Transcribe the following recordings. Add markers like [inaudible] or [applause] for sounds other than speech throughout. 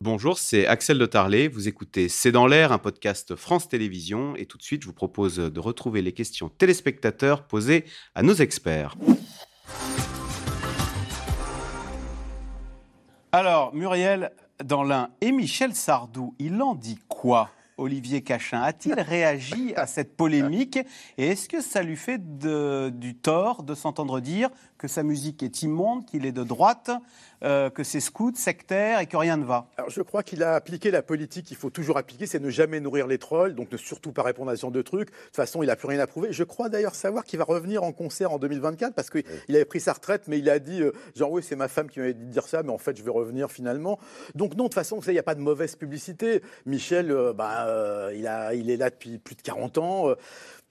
Bonjour, c'est Axel de Tarlet. Vous écoutez C'est dans l'air, un podcast France Télévisions. Et tout de suite, je vous propose de retrouver les questions téléspectateurs posées à nos experts. Alors, Muriel dans l'un et Michel Sardou, il en dit quoi? Olivier Cachin a-t-il réagi à cette polémique Et est-ce que ça lui fait du tort de s'entendre dire que sa musique est immonde, qu'il est de droite, euh, que c'est scout, sectaire et que rien ne va? Alors je crois qu'il a appliqué la politique qu'il faut toujours appliquer, c'est ne jamais nourrir les trolls, donc ne surtout pas répondre à ce genre de trucs. De toute façon, il n'a plus rien à prouver. Je crois d'ailleurs savoir qu'il va revenir en concert en 2024 parce qu'il avait pris sa retraite, mais il a dit euh, genre oui, c'est ma femme qui m'avait dit de dire ça, mais en fait, je vais revenir finalement. Donc non, de toute façon, il n'y a pas de mauvaise publicité. Michel, euh, bah, il, a, il est là depuis plus de 40 ans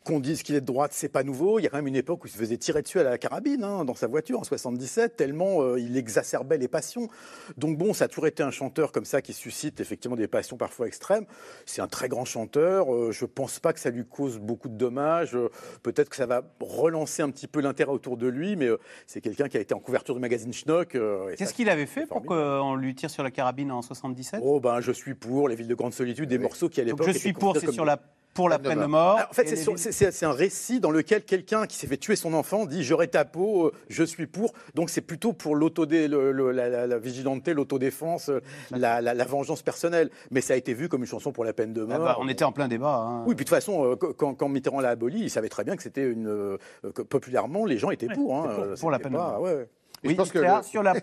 qu'on dise qu'il est de droite, c'est pas nouveau. Il y a quand même une époque où il se faisait tirer dessus à la carabine hein, dans sa voiture en 77, tellement euh, il exacerbait les passions. Donc bon, ça a toujours été un chanteur comme ça qui suscite effectivement des passions parfois extrêmes. C'est un très grand chanteur. Euh, je pense pas que ça lui cause beaucoup de dommages. Euh, peut-être que ça va relancer un petit peu l'intérêt autour de lui, mais c'est quelqu'un qui a été en couverture du magazine Schnock. Qu'est-ce qu'il avait fait pour qu'on lui tire sur la carabine en 77 Oh ben, je suis pour les villes de grande solitude, des morceaux qui à l'époque. Je suis pour, c'est sur la pour la peine de mort. en fait, c'est un récit dans lequel quelqu'un qui s'est fait tuer son enfant dit j'aurai ta peau, euh, je suis pour. Donc c'est plutôt pour l'autodé, la, la, vigilanté, l'autodéfense, euh, la, la, vengeance personnelle. Mais ça a été vu comme une chanson pour la peine de ah mort. bah, on était en plein débat. Hein. Oui, puis de toute façon, euh, quand, quand Mitterrand l'a aboli, il savait très bien que c'était une. que populairement, les gens étaient pour. Hein. Pour, la peine de mort. Ouais, Oui, je pense que sur la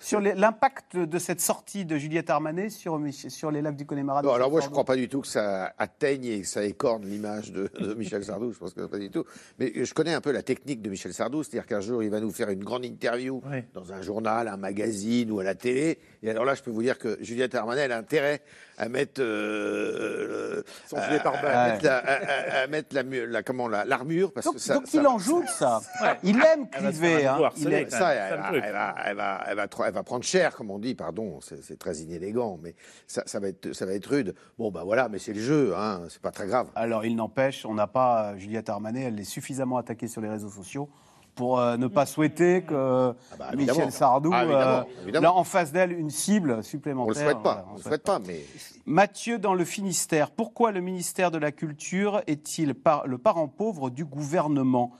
sur l'impact de cette sortie de Juliette Armanet sur, sur les lacs du Connemara Alors moi, je ne crois pas du tout que ça atteigne et que ça écorne l'image de, Michel Sardou. Je pense que pas du tout. Mais je connais un peu la technique de Michel Sardou, c'est-à-dire qu'un jour, il va nous faire une grande interview dans un journal, un magazine ou à la télé. Et alors là, je peux vous dire que Juliette Armanet a intérêt à mettre euh, son gilet pare-balles, à, mettre la, la comment l'armure parce donc, que ça, donc il en joue ça. Il aime cliver. Hein. Il aime ça. Elle, va, elle, va, elle, va, elle va prendre cher, comme on dit. Pardon, c'est très inélégant, mais ça, ça, va être ça va être rude. Bon ben voilà, mais c'est le jeu. Hein, c'est pas très grave. Alors il n'empêche, on n'a pas Juliette Armanet. Elle est suffisamment attaquée sur les réseaux sociaux pour euh, ne pas souhaiter que ah bah, Michel Sardou, ah, euh, en face d'elle, une cible supplémentaire. On ne le souhaite pas, on le souhaite pas, mais... Mathieu, dans le Finistère, pourquoi le ministère de la Culture est-il le parent pauvre du gouvernement?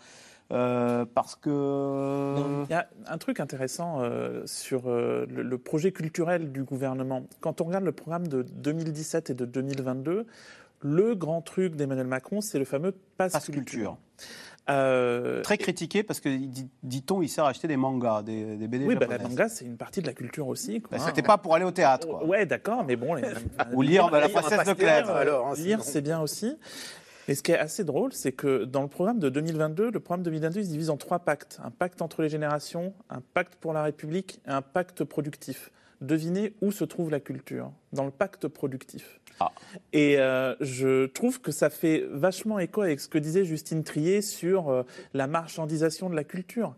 Euh, parce que... Il y a un truc intéressant sur le, projet culturel du gouvernement. Quand on regarde le programme de 2017 et de 2022, le grand truc d'Emmanuel Macron, c'est le fameux passe, culture. Euh, Très critiqué parce que, dit-on, il sert à acheter des mangas, des, des BD. Oui, bah, la manga, c'est une partie de la culture aussi. Bah, C'était pas pour aller au théâtre. Quoi. Ouais, d'accord, mais bon. [laughs] Ou lire bah, la [laughs] princesse de Clèves. Alors, hein, lire, c'est bien aussi. Et ce qui est assez drôle, c'est que dans le programme de 2022, le programme 2022 il se divise en trois pactes. Un pacte entre les générations, un pacte pour la République et un pacte productif. Devinez où se trouve la culture Dans le pacte productif. Ah. Et euh, je trouve que ça fait vachement écho avec ce que disait Justine Trier sur euh, la marchandisation de la culture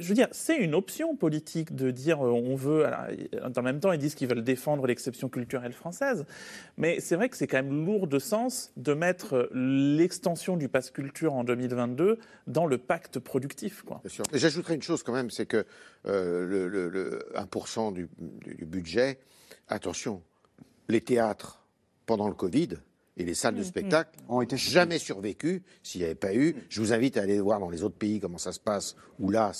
je veux dire, c'est une option politique de dire euh, on veut. le même temps, ils disent qu'ils veulent défendre l'exception culturelle française, mais c'est vrai que c'est quand même lourd de sens de mettre l'extension du pass culture en 2022 dans le pacte productif. Quoi. J'ajouterais une chose quand même, c'est que le, 1% du budget, attention, les théâtres pendant le Covid, et les salles de spectacle ont été jamais survécu s'il n'y avait pas eu. Je vous invite à aller voir dans les autres pays comment ça se passe, où là,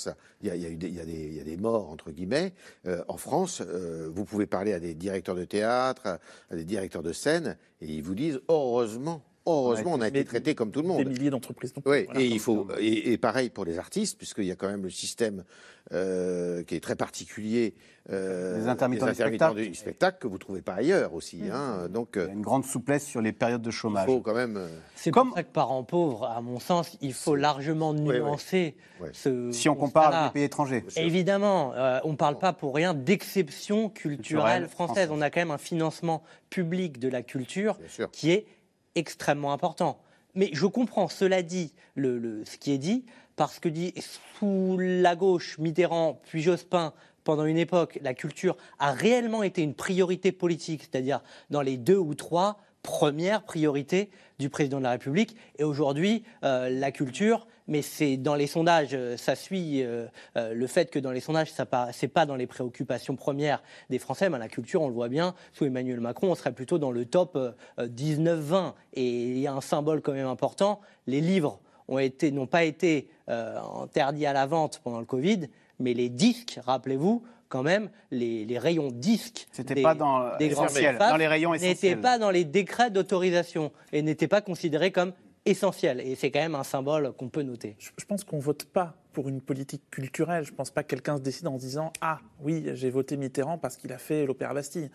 il y, y, a des morts, entre guillemets. Euh, en France, euh, vous pouvez parler à des directeurs de théâtre, à des directeurs de scène, et ils vous disent, heureusement, Heureusement, on a été traité comme tout le monde. Des milliers d'entreprises. Oui, et il faut et, pareil pour les artistes, puisqu'il y a quand même le système euh, qui est très particulier. Euh, des intermittents, du, spectacle. que vous trouvez pas ailleurs aussi. Hein, donc il y a une grande souplesse sur les périodes de chômage. Il faut quand même. Euh, C'est comme ça que parents pauvres, à mon sens, il faut largement nuancer. Ce si on compare avec les pays étrangers. Évidemment, on ne parle pas pour rien d'exception culturelle, française. On a quand même un financement public de la culture qui est extrêmement important. Mais je comprends, cela dit, le, ce qui est dit, parce que dit sous la gauche, Mitterrand, puis Jospin, pendant une époque, la culture a réellement été une priorité politique, c'est-à-dire dans les deux ou trois première priorité du président de la République. Et aujourd'hui, euh, la culture, mais c'est dans les sondages, euh, ça suit euh, le fait que dans les sondages, ce n'est pas dans les préoccupations premières des Français, mais la culture, on le voit bien, sous Emmanuel Macron, on serait plutôt dans le top 19-20. Et il y a un symbole quand même important, les livres n'ont pas été interdits à la vente pendant le Covid, mais les disques, rappelez-vous, quand même, les, rayons disques C'était pas dans, des grands dans les rayons n'étaient pas dans les décrets d'autorisation et n'étaient pas considérés comme essentiels. Et c'est quand même un symbole qu'on peut noter. Je, pense qu'on vote pas pour une politique culturelle. Je ne pense pas que quelqu'un se décide en se disant Ah oui, j'ai voté Mitterrand parce qu'il a fait l'Opéra Bastille.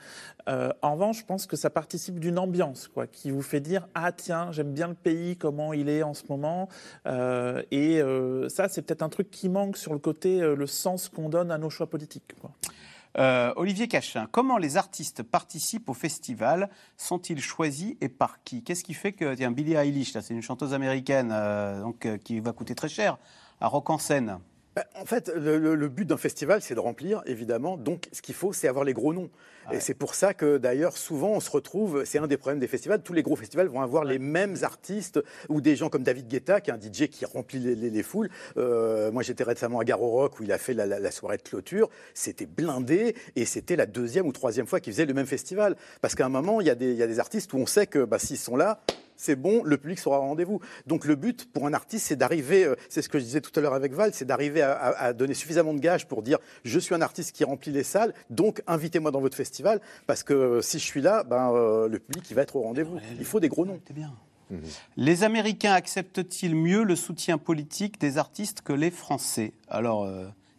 Euh, en revanche, je pense que ça participe d'une ambiance quoi, qui vous fait dire Ah tiens, j'aime bien le pays, comment il est en ce moment. Euh, et euh, ça, c'est peut-être un truc qui manque sur le côté, le sens qu'on donne à nos choix politiques. Olivier Cachin, comment les artistes participent au festival? Sont-ils choisis et par qui? Qu'est-ce qui fait que, tiens, Billie Eilish, c'est une chanteuse américaine donc, qui va coûter très cher, à Rock en scène bah, en fait, le, but d'un festival, c'est de remplir, évidemment. Donc, ce qu'il faut, c'est avoir les gros noms. Et c'est pour ça que, d'ailleurs, souvent, on se retrouve. C'est un des problèmes des festivals. Tous les gros festivals vont avoir les mêmes artistes ou des gens comme David Guetta, qui est un DJ qui remplit les, foules. Euh, moi, j'étais récemment à Garo Rock où il a fait la, soirée de clôture. C'était blindé et c'était la deuxième ou troisième fois qu'il faisait le même festival. Parce qu'à un moment, il y, a des, artistes où on sait que bah, s'ils sont là, c'est bon, le public sera au rendez-vous. Donc le but pour un artiste, c'est d'arriver, euh, c'est ce que je disais tout à l'heure avec Val, c'est d'arriver à, donner suffisamment de gages pour dire je suis un artiste qui remplit les salles, donc invitez-moi dans votre festival, parce que euh, si je suis là, ben, euh, le public il va être au rendez-vous. Il faut des gros noms. bien. Mhm. Les Américains acceptent-ils mieux le soutien politique des artistes que les Français? Alors,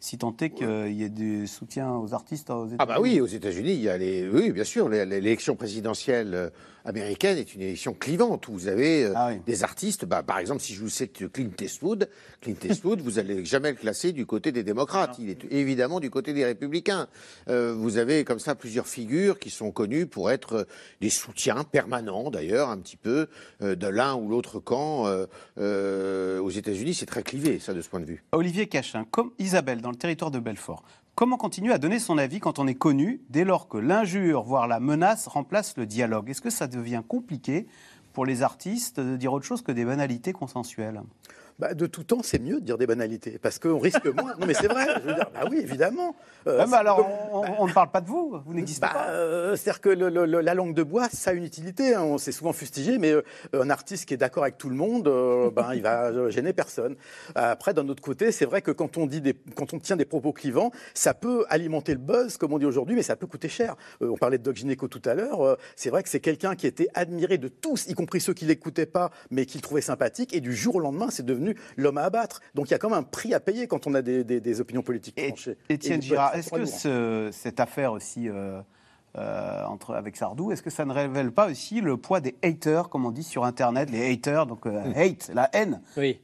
si tant est qu'il y ait du soutien aux artistes aux États-Unis. Ah bah oui, aux États-Unis, il y a les, oui, bien sûr, l'élection présidentielle américaine est une élection clivante où vous avez euh, ah des artistes. Bah, par exemple, si je vous cite Clint Eastwood, Clint Eastwood, vous allez jamais le classer du côté des démocrates. Il est évidemment du côté des républicains. Euh, vous avez comme ça plusieurs figures qui sont connues pour être euh, des soutiens permanents, d'ailleurs, un petit peu de l'un ou l'autre camp. aux États-Unis, c'est très clivé, ça, de ce point de vue. Olivier Cachin, comme Isabelle dans le territoire de Belfort. Comment continuer à donner son avis quand on est connu dès lors que l'injure, voire la menace, remplace le dialogue? Est-ce que ça devient compliqué pour les artistes de dire autre chose que des banalités consensuelles? Bah, de tout temps, c'est mieux de dire des banalités, parce qu'on risque moins. Non, mais c'est vrai. Je veux dire, bah oui, évidemment. Euh, alors, on, ne parle pas de vous. Vous n'existez bah, pas. Euh, C'est-à-dire que la langue de bois, ça a une utilité. Hein. On s'est souvent fustigé, mais euh, un artiste qui est d'accord avec tout le monde, euh, ben, il va gêner personne. Après, d'un autre côté, c'est vrai que quand on dit des, quand on tient des propos clivants, ça peut alimenter le buzz, comme on dit aujourd'hui, mais ça peut coûter cher. on parlait de Doc Gineco tout à l'heure. c'est vrai que c'est quelqu'un qui était admiré de tous, y compris ceux qui l'écoutaient pas, mais qui le trouvaient sympathique. Et du jour au lendemain, c'est devenu l'homme à abattre. Donc il y a quand même un prix à payer quand on a des, opinions politiques tranchées. Étienne Girard, est-ce que cette affaire aussi euh, euh, entre, avec Sardou, est-ce que ça ne révèle pas aussi le poids des haters, comme on dit sur Internet, les haters, donc euh, hate, la haine oui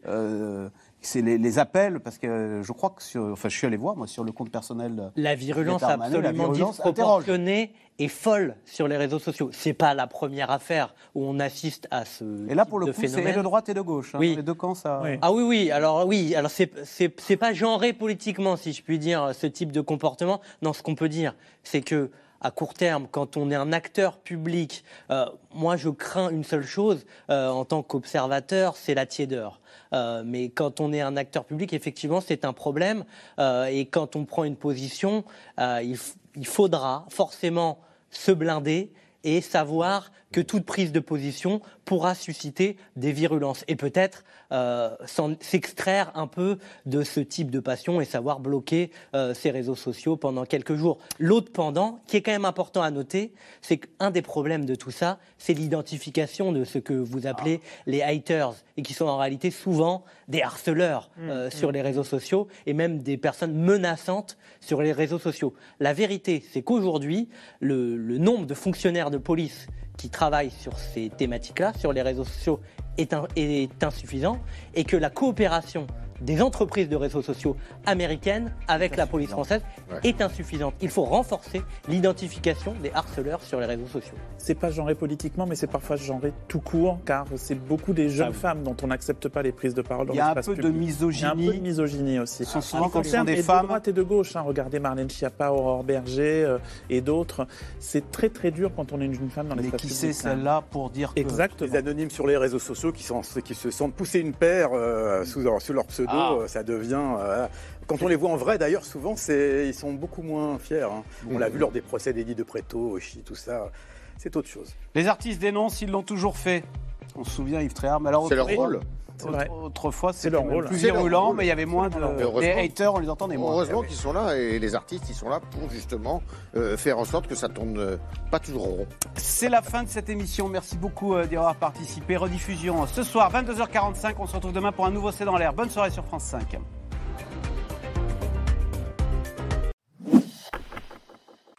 c'est les, appels, parce que je crois que sur, enfin, je suis allé voir moi sur le compte personnel. La virulence absolument disproportionnée et folle sur les réseaux sociaux. C'est pas la première affaire où on assiste à ce. Et là, pour le coup, c'est de droite et de gauche. Hein, oui. Les deux camps, ça. Ah oui, oui. Alors oui. Alors c'est pas genré politiquement, si je puis dire, ce type de comportement. Non, ce qu'on peut dire, c'est que à court terme, quand on est un acteur public, euh, moi je crains une seule chose euh, en tant qu'observateur, c'est la tiédeur. Euh, mais quand on est un acteur public, effectivement, c'est un problème. et quand on prend une position, il, il, faudra forcément se blinder et savoir que toute prise de position pourra susciter des virulences et peut-être euh, s'extraire un peu de ce type de passion et savoir bloquer euh, ces réseaux sociaux pendant quelques jours. L'autre pendant, qui est quand même important à noter, c'est qu'un des problèmes de tout ça, c'est l'identification de ce que vous appelez ah. les haters et qui sont en réalité souvent des harceleurs mmh, euh, sur mmh. les réseaux sociaux et même des personnes menaçantes sur les réseaux sociaux. La vérité, c'est qu'aujourd'hui, le, le nombre de fonctionnaires de police qui travaillent sur ces thématiques-là, sur les réseaux sociaux, est, est, insuffisant et que la coopération des entreprises de réseaux sociaux américaines avec la police française est insuffisante. Il faut renforcer l'identification des harceleurs sur les réseaux sociaux. C'est pas genré politiquement, mais c'est parfois genré tout court, car c'est beaucoup des jeunes ah femmes dont on n'accepte pas les prises de parole dans l'espace public. Il y a un peu de misogynie. Il y a un peu de misogynie aussi. Ce sont souvent quand sont des femmes. De droite et de gauche. Hein. Regardez Marlène Schiappa, Aurore Berger euh, et d'autres. C'est très très dur quand on est une jeune femme dans l'espace public. Mais qui c'est celle-là pour dire que... Exactement. Les anonymes sur les réseaux sociaux qui, sont, qui se sentent pousser une paire euh, sous, sous, leur pseudo, ah. euh, ça devient... quand on les voit en vrai, d'ailleurs, souvent, ils sont beaucoup moins fiers. Hein. On l'a vu lors des procès d'Eddie de Préto, Oshi, tout ça. C'est autre chose. Les artistes dénoncent, ils l'ont toujours fait. On se souvient Yves Tréhard. Alors, c'est leur rôle. Autrefois, c'était plus virulent, mais il y avait moins de. Les haters, on les entendait moins. Heureusement qu'ils sont là et les artistes, ils sont là pour justement euh, faire en sorte que ça tourne euh, pas toujours rond. C'est la fin de cette émission. Merci beaucoup euh, d'y avoir participé. Rediffusion ce soir, 22h45. On se retrouve demain pour un nouveau C'est dans l'air. Bonne soirée sur France 5.